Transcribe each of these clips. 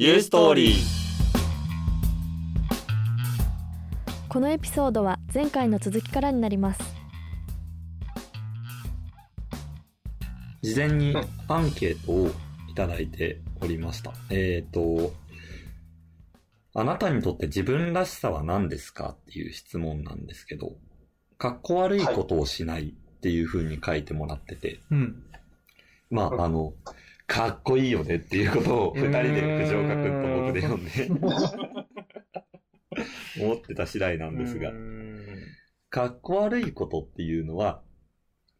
ユーストーリーこのエピソードは前回の続きからになります事前にアンケートをいただいておりました。えっ、と、あなたにとって自分らしさは何ですかっていう質問なんですけど、かっこ悪いことをしないっていう風に書いてもらってて、うん。まあ、あの、かっこいいよねっていうことを二人で藤岡くんと僕で読んで、思ってた次第なんですが。う、ん。かっこ悪いことっていうのは、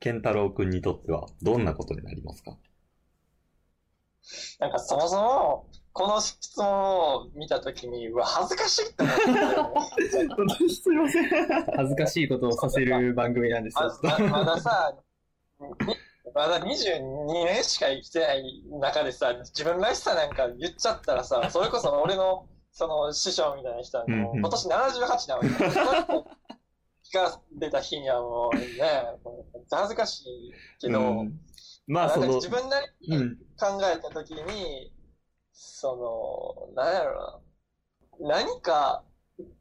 健太郎くんにとってはどんなことになりますか？なんかそもそも、この質問を見たときに、うわ、恥ずかしいって思ってたすいません。恥ずかしいことをさせる番組なんですよ。ままださ、にまだ22年しか生きてない中でさ、自分らしさなんか言っちゃったらさ、それこそ俺のその師匠みたいな人はもううんうん今年78なわけだ。その人が出た日にはもうね、恥ずかしいけど、うんまあ、その、自分なりにうん。考えたときに、その、なんやろな。何か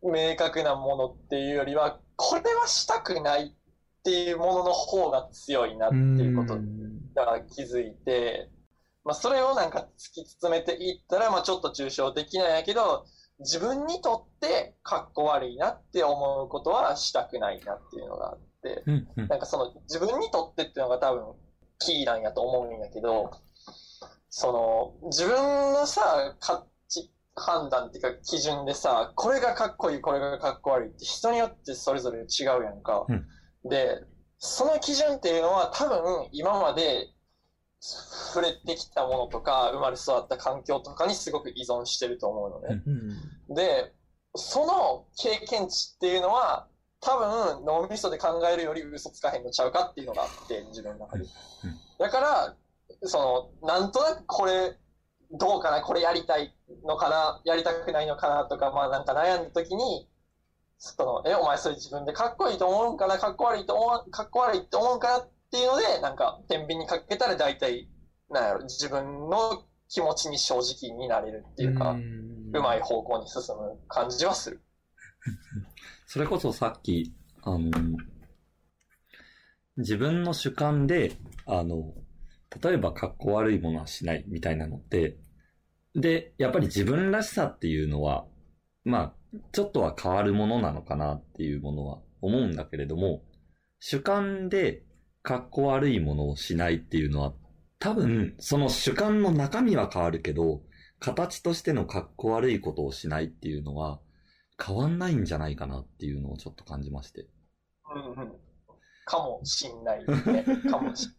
明確なものっていうよりは、これはしたくないっていうものの方が強いなっていうことが気づいて、まあそれをなんか突き詰めていったら、まあちょっと抽象的なんやけど、自分にとってかっこ悪いなって思うことはしたくないなっていうのがあって、うんうん。なんかその自分にとってっていうのが多分キーなんやと思うんやけど、その自分のさ、価値判断っていうか基準でさ、これがかっこいい、これがかっこ悪いって人によってそれぞれ違うやんか。うんで、その基準っていうのは多分今まで触れてきたものとか、生まれ育った環境とかにすごく依存してると思うのね。うん。で、その経験値っていうのは、多分脳みそで考えるより嘘つかへんのちゃうかっていうのがあって、自分の中で。だから、その、なんとなくこれ、どうかな、これやりたいのかな、やりたくないのかなとか、まあなんか悩んだ時に、その、え、お前それ自分でかっこいいと思うんかな、かっこ悪いと思う、かっこ悪いと思うんかなっていうので、なんか、天秤にかけたら大体、なんやろ、自分の気持ちに正直になれるっていうか、うまい方向に進む感じはする。それこそさっき、あの、自分の主観で、あの、例えば格好悪いものはしないみたいなのって、で、やっぱり自分らしさっていうのは、まあ、ちょっとは変わるものなのかなっていうものは思うんだけれども、主観で格好悪いものをしないっていうのは、多分、その主観の中身は変わるけど、形としての格好悪いことをしないっていうのは、変わんないんじゃないかなっていうのをちょっと感じまして。うんうん。かもしんないね。かもしん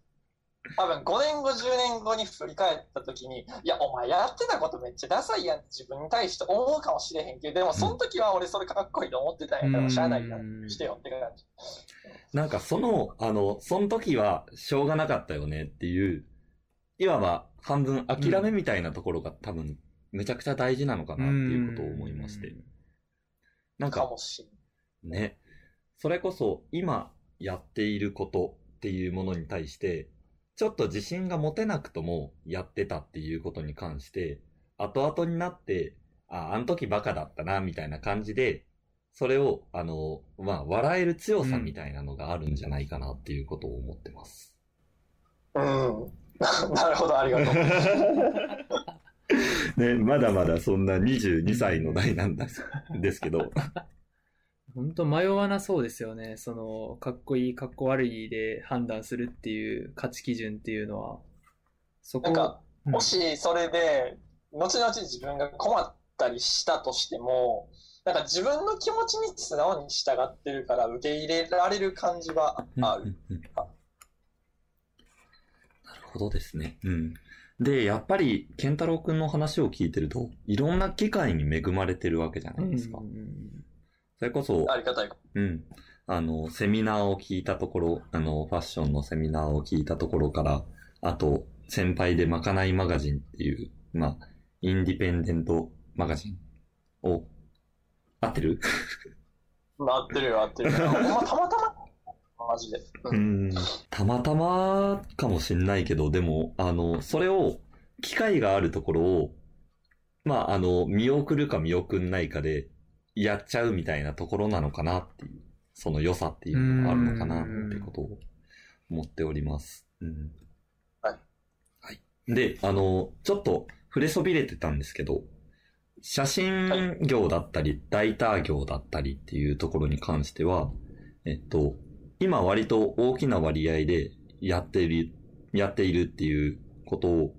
多分5年後、10年後に振り返った時に、いや、お前やってたことめっちゃダサいやんって自分に対して思うかもしれへんけど、でもその時は俺それかっこいいと思ってたんやから、しゃあないな、してよって感じ。なんかその、あの、その時はしょうがなかったよねっていう、いわば半分諦めみたいなところが多分めちゃくちゃ大事なのかなっていうことを思いまして。なんか。ね、それこそ今やっていることっていうものに対して、ちょっと自信が持てなくともやってたっていうことに関して、後々になって、あ、あの時バカだったな、みたいな感じで、それを、あの、まあ、笑える強さみたいなのがあるんじゃないかなっていうことを思ってます。うん。なるほど、ありがとう。ね、まだまだそんな22歳の代なんですけど、本当迷わなそうですよね。その、かっこいい、かっこ悪いで判断するっていう価値基準っていうのは、そこなんか、うんもしそれで、後々自分が困ったりしたとしても、なんか自分の気持ちに素直に従ってるから受け入れられる感じはある。うんうんうんなるほどですね。うん。で、やっぱり、健太郎くんの話を聞いてると、いろんな機会に恵まれてるわけじゃないですか。うんそれこそ、ありがたい。うん。あの、セミナーを聞いたところ、あの、ファッションのセミナーを聞いたところから、あと、先輩でまかないマガジンっていう、まあ、インディペンデントマガジンを、合ってる？なってるよ、合ってるよ。またま？たま、マジで。ううんん。たまたまかもしんないけど、でも、あの、それを、機会があるところを、まあ、あの、見送るか見送んないかで、やっちゃうみたいなところなのかなっていう、その良さっていうのがあるのかなってことを思っております。うん。はい。はい。で、あの、ちょっと触れそびれてたんですけど、写真業だったり、ライター業だったりっていうところに関しては、えっと、今割と大きな割合でやっている、やっているっていうことを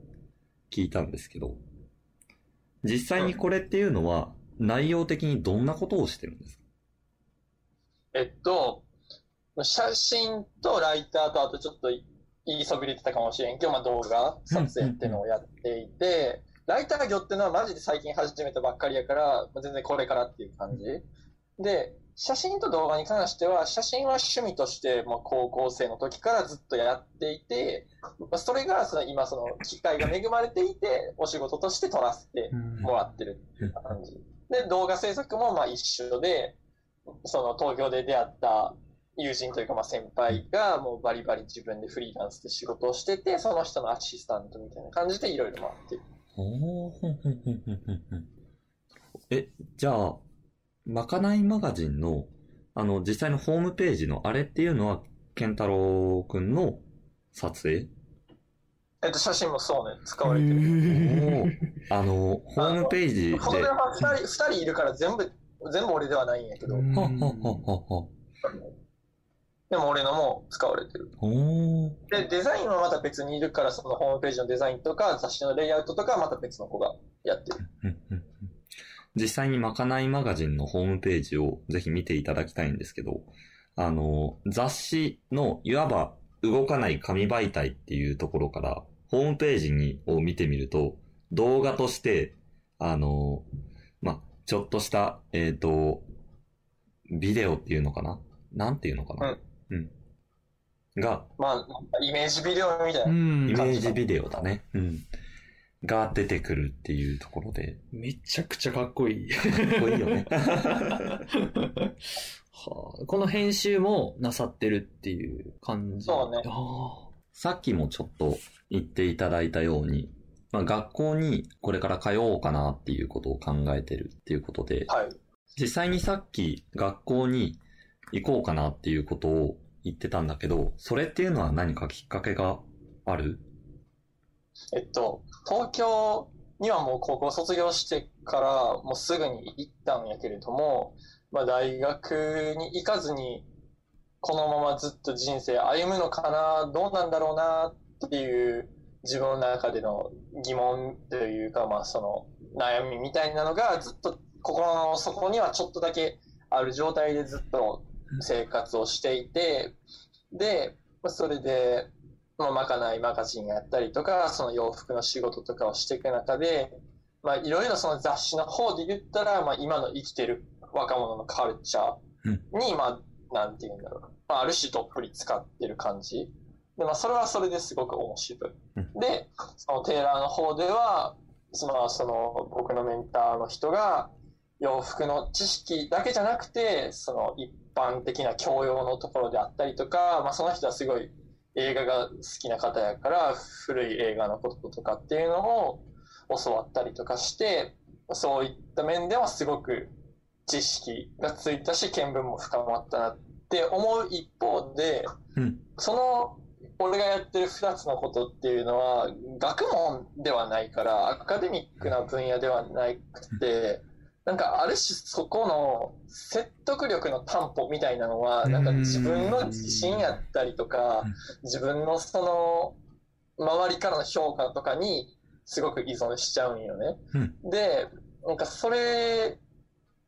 聞いたんですけど、実際にこれっていうのは内容的にどんなことをしてるんですか？えっと、写真とライターとあとちょっと言いそびれてたかもしれんけど、まあ動画撮影っていうのをやっていて、ライター業っていうのはマジで最近始めたばっかりやから、まあ全然これからっていう感じ。で、写真と動画に関しては、写真は趣味として、まあ、高校生の時からずっとやっていて、まあ、それがその今その機会が恵まれていて、お仕事として撮らせてもらってるっていう感じ。で、動画制作もまあ一緒で、その東京で出会った友人というかまあ先輩がもうバリバリ自分でフリーランスで仕事をしてて、その人のアシスタントみたいな感じでいろいろ回ってる。お え、じゃあ、まかないマガジンの、あの、実際のホームページのあれっていうのは、健太郎くんの撮影？えっと、写真もそうね、使われてる。あの、ホームページで、フォトグラファー二人、二人いるから全部、全部俺ではないんやけど。でも俺のも使われてる。で、デザインはまた別にいるから、そのホームページのデザインとか、雑誌のレイアウトとかはまた別の子がやってる。実際にまかないマガジンのホームページをぜひ見ていただきたいんですけど、あの、雑誌のいわば動かない紙媒体っていうところから、ホームページにを見てみると、動画として、あの、ま、ちょっとした、えっ、と、ビデオっていうのかな？なんていうのかな？うん。が、まあ、イメージビデオみたいな。うんイメージビデオだね。うん。が出てくるっていうところで、めちゃくちゃかっこいい。かっこいいよね。はあ、この編集もなさってるっていう感じ。そうねあさっきもちょっと言っていただいたように、まあ、学校にこれから通おうかなっていうことを考えてるっていうことで、はい。実際にさっき学校に行こうかなっていうことを言ってたんだけど、それっていうのは何かきっかけがある？えっと、東京にはもう高校卒業してからもうすぐに行ったんやけれども、まあ大学に行かずにこのままずっと人生歩むのかな、どうなんだろうなっていう自分の中での疑問というか、まあその悩みみたいなのがずっと心の底にはちょっとだけある状態でずっと生活をしていて、で、それで、まかないマガジンやったりとか、その洋服の仕事とかをしていく中で、まあ、いろいろその雑誌の方で言ったら、まあ、今の生きてる若者のカルチャーに、まあ、なんて言うんだろう。まあ、ある種どっぷり使ってる感じ。で、まあ、それはそれですごく面白い。で、そのテーラーの方では、その、その、僕のメンターの人が、洋服の知識だけじゃなくて、その一般的な教養のところであったりとか、まあ、その人はすごい映画が好きな方やから、古い映画のこととかっていうのを教わったりとかして、そういった面ではすごく知識がついたし、見聞も深まったなって思う一方で、うん。その、俺がやってる二つのことっていうのは、学問ではないから、アカデミックな分野ではなくて、なんかある種そこの説得力の担保みたいなのは、なんか自分の自信やったりとかうん、自分のその、周りからの評価とかにすごく依存しちゃうんよね。うん。で、なんかそれ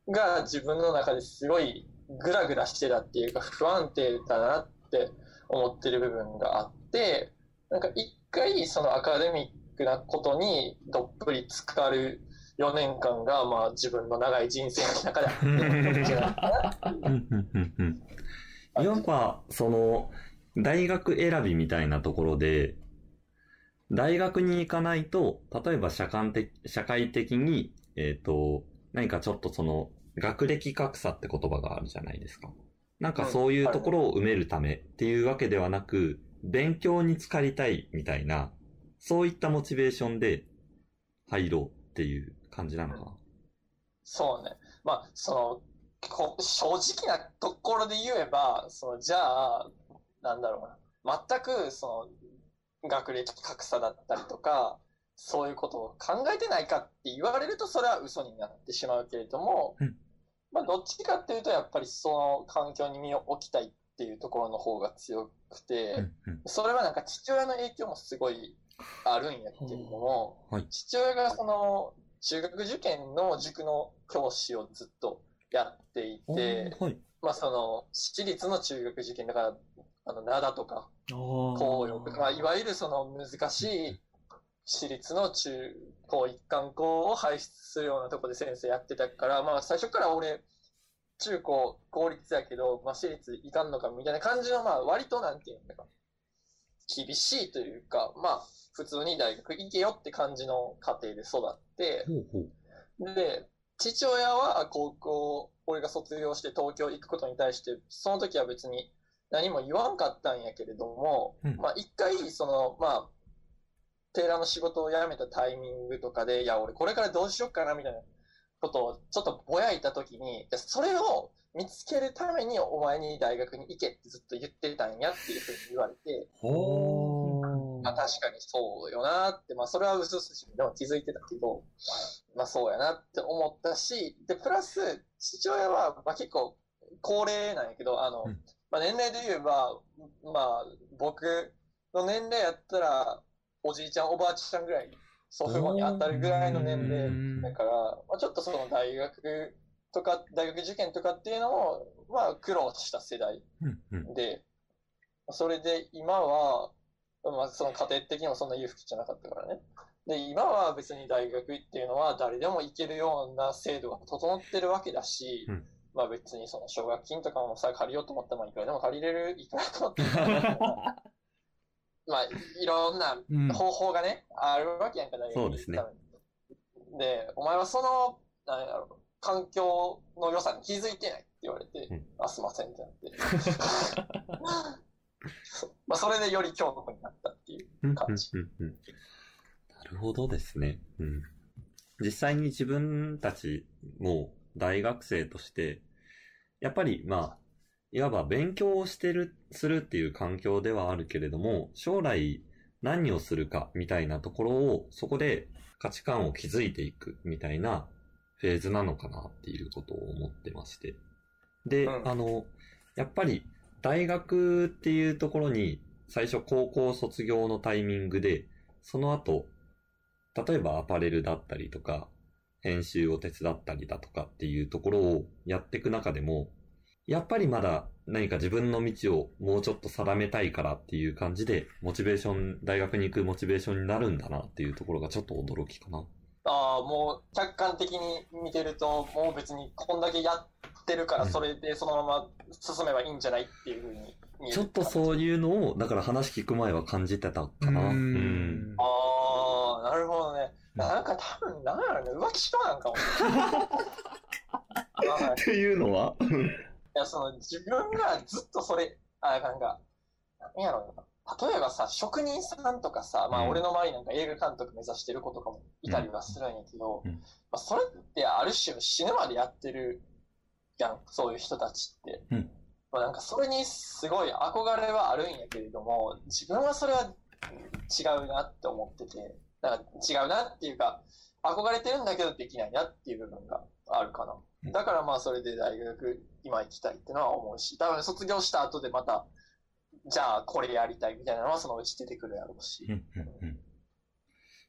が自分の中ですごいグラグラしてたっていうか不安定だなって思ってる部分があって、なんか一回そのアカデミックなことにどっぷり浸かる4年間がまあ自分の長い人生の中でいいん。じゃないかなっていうん。うん。うん。やっぱ、その、大学選びみたいなところで、大学に行かないと、例えば社会的社会的に、えっ、と、何かちょっとその、学歴格差って言葉があるじゃないですか。なんかそういうところを埋めるためっていうわけではなく、勉強に浸かりたいみたいな、そういったモチベーションで入ろうっていう感じなのかな。そうね。まあ、その、こ正直なところで言えば、その、じゃあ、なんだろうな。全く、その、学歴格差だったりとか、そういうことを考えてないかって言われると、それは嘘になってしまうけれども、うんまあ、どっちかっていうと、やっぱりその環境に身を置きたいっていうところの方が強くて、うんうんそれはなんか父親の影響もすごいあるんやけれども、はい父親がその中学受験の塾の教師をずっとやっていおて、ーはい。まあその私立の中学受験だから、あの、灘とか、お紅葉とか、まあいわゆるその難しい私立の中高一貫校を輩出するようなとこで先生やってたから、まあ最初から俺、中高公立やけど、まあ私立いかんのかみたいな感じの、まあ割となんていうのか、厳しいというか、まあ普通に大学行けよって感じの家庭で育って。で、父親は高校、俺が卒業して東京行くことに対して、その時は別に何も言わんかったんやけれども、うんまあ一回、その、まあ、テーラーの仕事を辞めたタイミングとかで、いや、俺これからどうしようかなみたいなことをちょっとぼやいた時に、それを見つけるためにお前に大学に行けってずっと言ってたんやっていうふうに言われて、ほまあ確かにそうよなって、まあそれは薄々しでも気づいてたけど、まあそうやなって思ったし、で、プラス、父親は、まあ結構高齢なんやけど、あの、うん。まあ年齢で言えば、まあ僕の年齢やったら、おじいちゃんおばあちゃんぐらい、祖父母に当たるぐらいの年齢うんだから、まあちょっとその大学とか、大学受験とかっていうのを、まあ苦労した世代う。うんうん。で、それで今は、まあ、その家庭的にもそんな裕福じゃなかったからね。で、今は別に大学っていうのは誰でも行けるような制度が整ってるわけだし、うんまあ別にその奨学金とかもさ、借りようと思ったらまあいくらでも借りれる、いくらと思っても まあいろんなうん方法がね、あるわけやんか、大学そうですねで、お前はその、なんやろう、環境の良さに気づいてないって言われて、うんあ、すいませんってなって。まあ、それでより強固になったっていう。うん感じうんうんうんなるほどですね。うん。実際に自分たちも大学生として、やっぱりまあ、いわば勉強をしてる、するっていう環境ではあるけれども、将来何をするかみたいなところを、そこで価値観を築いていくみたいなフェーズなのかなっていうことを思ってまして。で、うんあの、やっぱり大学っていうところに最初高校卒業のタイミングで、その後、例えばアパレルだったりとか、編集を手伝ったりだとかっていうところをやっていく中でも、やっぱりまだ何か自分の道をもうちょっと定めたいからっていう感じで、モチベーション、大学に行くモチベーションになるんだなっていうところがちょっと驚きかな。もう客観的に見てると、もう別にこんだけやってるから、うんそれでそのまま進めばいいんじゃないっていうふうに見える。ちょっとそういうのを、だから話聞く前は感じてたかな。ううん。んああ、なるほどね。うんなんか多分、なんやろね、浮気しなんかも。はいっていうのは？いや、その、自分がずっとそれ、あ、なんか、なんやろな。例えばさ、職人さんとかさ、まあうん。俺の周りなんか映画監督目指してる子とかもいたりはするんやけど、うん。まあそれってある種死ぬまでやってるやん、そういう人たちって。うん。まあなんかそれにすごい憧れはあるんやけれども、自分はそれは違うなって思ってて、なんか違うなっていうか、憧れてるんだけどできないなっていう部分があるかな。だからまあそれで大学今行きたいってのは思うし、多分卒業した後でまた、じゃあこれやりたいみたいなのはそのうち出てくるやろうし。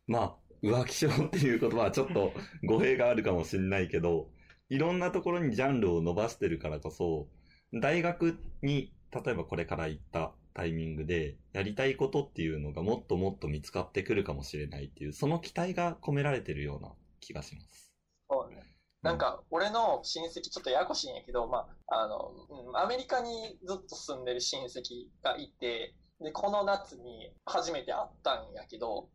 まあ、浮気症っていう言葉はちょっと語弊があるかもしれないけど、いろんなところにジャンルを伸ばしてるからこそ、大学に、例えばこれから行ったタイミングで、やりたいことっていうのがもっともっと見つかってくるかもしれないっていう、その期待が込められてるような気がします。なんか、俺の親戚、ちょっとややこしいんやけど、まあ、あの、うんアメリカにずっと住んでる親戚がいて、で、この夏に初めて会ったんやけど、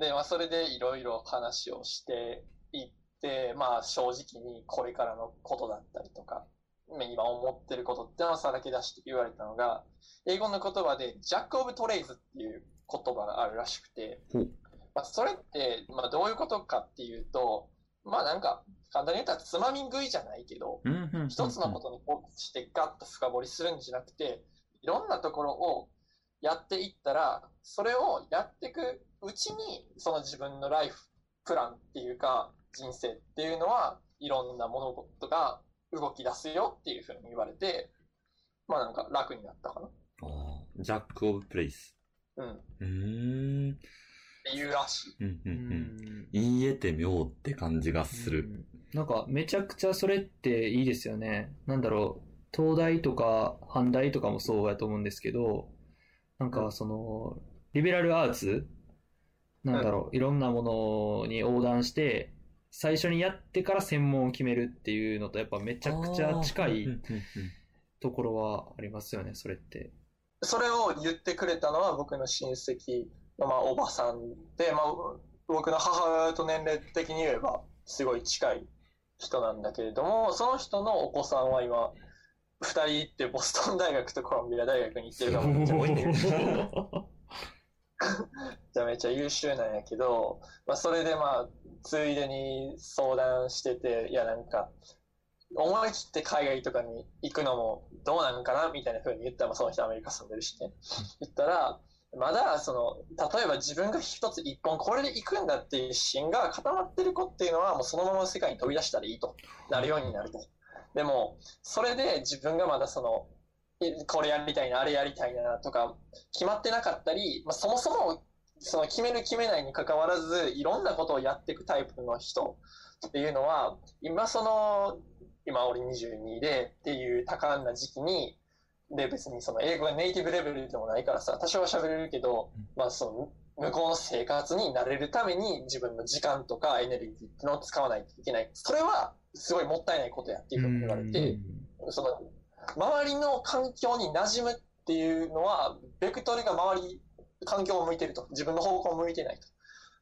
で、まあ、それでいろいろ話をしていって、まあ、正直にこれからのことだったりとか、まあ今思ってることってのをさらけ出して言われたのが、英語の言葉で、ジャック・オブ・トレイズっていう言葉があるらしくてまあ、それって、まあ、どういうことかっていうと、まあなんか、簡単に言ったらつまみ食いじゃないけど、一つのことにフォーカスしてガッと深掘りするんじゃなくて、いろんなところをやっていったら、それをやっていくうちに、その自分のライフプランっていうか、人生っていうのは、いろんな物事が動き出すよっていうふうに言われて、まあなんか楽になったかな。ジャック・オブ・プレイス。うん。っうーん。ていうらしい。うんうんううん。ん言えて妙って感じがする。うんなんかめちゃくちゃそれっていいですよね。なんだろう、東大とか阪大とかもそうやと思うんですけど、なんかその、リベラルアーツなんだろう、いろんなものに横断して、最初にやってから専門を決めるっていうのとやっぱめちゃくちゃ近いところはありますよね、それって。それを言ってくれたのは僕の親戚の、まあ、おばさんで、まあ、僕の母親と年齢的に言えばすごい近い人なんだけれども、その人のお子さんは今、二人行ってボストン大学とコロンビア大学に行ってるから めっちゃ多いんだけどめちゃめちゃ優秀なんやけど、まあ、それでまあ、ついでに相談してて、いやなんか、思い切って海外とかに行くのもどうなんかなみたいな風に言ったら、まあ、その人アメリカ住んでるしね。言ったら、まだその、例えば自分が一つ一本これで行くんだっていう芯が固まってる子っていうのはもうそのまま世界に飛び出したらいいとなるようになると。でも、それで自分がまだその、これやりたいな、あれやりたいなとか、決まってなかったり、まあ、そもそも、その決める決めないに関わらず、いろんなことをやっていくタイプの人っていうのは、今その、今俺22でっていう多感な時期に、で別にその英語がネイティブレベルでもないからさ、多少は喋れるけど、まあその、向こうの生活に慣れるために自分の時間とかエネルギーっていうのを使わないといけない。それはすごいもったいないことやっていうふうに言われて、その、周りの環境に馴染むっていうのは、ベクトルが周り、環境を向いてると。自分の方向を向いてないと。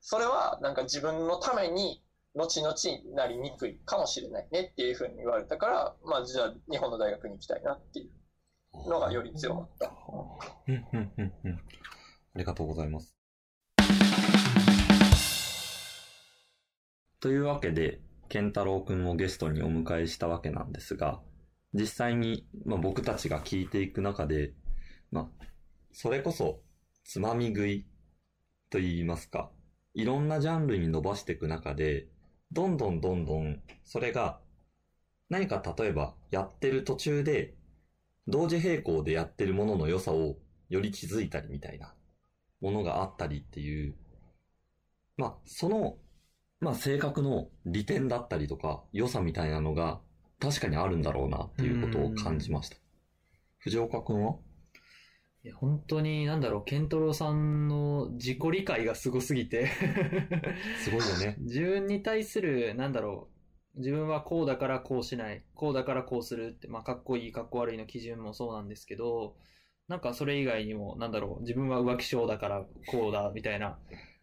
それは、なんか自分のために、後々なりにくいかもしれないねっていうふうに言われたから、まあじゃあ日本の大学に行きたいなっていうのがより強まった。ありがとうございます。というわけで、健太郎くんをゲストにお迎えしたわけなんですが、実際に、まあ、僕たちが聞いていく中で、まあ、それこそ、つまみ食いと言いますか、いろんなジャンルに伸ばしていく中で、どんどんどんどん、それが、何か例えばやってる途中で、同時並行でやってるものの良さをより気づいたりみたいなものがあったりっていう、まあ、その、まあ、性格の利点だったりとか、良さみたいなのが確かにあるんだろうなっていうことを感じました。藤岡くんは？いや本当に、なんだろう、ケントロさんの自己理解がすごすぎてすごいよね。自分に対する、なんだろう、自分はこうだからこうしない、こうだからこうするって、まあ、かっこいい、かっこ悪いの基準もそうなんですけど、なんかそれ以外にも、なんだろう、自分は浮気症だからこうだ、みたいな。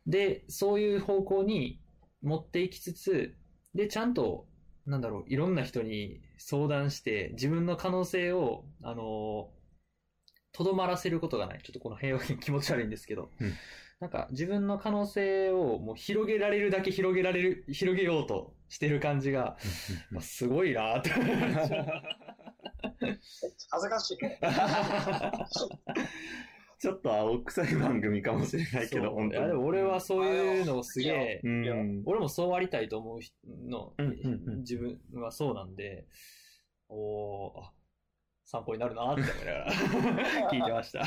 で、そういう方向に持っていきつつ、で、ちゃんと、なんだろう、いろんな人に相談して、自分の可能性を、あのとどまらせることがない。ちょっとこの平和に気持ち悪いんですけど、うんなんか自分の可能性をもう広げられるだけ広げられる、広げようとしてる感じが、まあ、すごいなって思いました。恥ずかしいね。ちょっと青臭い番組かもしれないけど、本当に。でも俺はそういうのをすげえう、ん。俺もそうありたいと思う人の、うんうんうん自分はそうなんで、おーあ参考になるなって思いながら 聞いてました。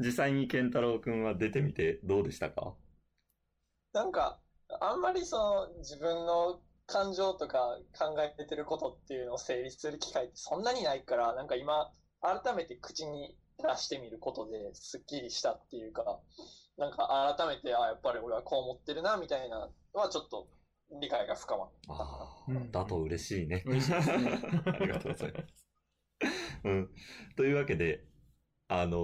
実際に健太郎くんは出てみてどうでしたか？なんか、あんまりその自分の感情とか考えてることっていうのを整理する機会ってそんなにないから、なんか今、改めて口に出してみることですっきりしたっていうか、なんか改めて、あ、やっぱり俺はこう思ってるな、みたいなのはちょっと理解が深まったかああ、うんだと嬉しいね。嬉しいですね ありがとうございます。うん。というわけで、あの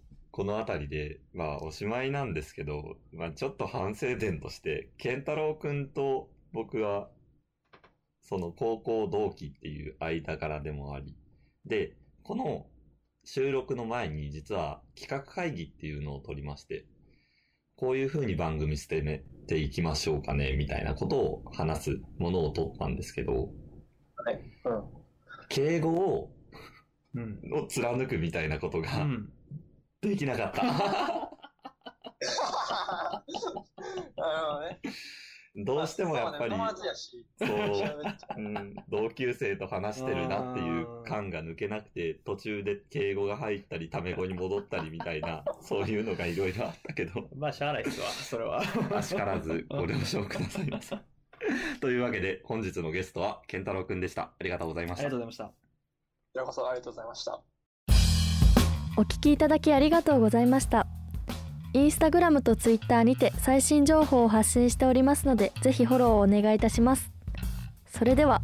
ーこのあたりで、まあ、おしまいなんですけど、まあ、ちょっと反省点として、健太郎くんと僕は、その高校同期っていう間柄でもあり、で、この収録の前に実は企画会議っていうのを取りまして、こういう風に番組進めていきましょうかね、みたいなことを話すものを取ったんですけど、はい。うん。敬語を、うん。を貫くみたいなことうがん。できなかった。なるほどね。どうしてもやっぱり。そう、同級生と話してるなっていう感が抜けなくて、途中で敬語が入ったり、タメ語に戻ったりみたいな、そういうのがいろいろあったけど、まあ、しゃあないですわ、それは。あしからずご了承くださいませ。というわけで、本日のゲストは、健太郎くんでした。ありがとうございましたありがとう。ございました。こちらこそありがとうございました。お聞きいただきありがとうございましたインスタグラムとツイッターにて最新情報を発信しておりますのでぜひフォローをお願いいたしますそれでは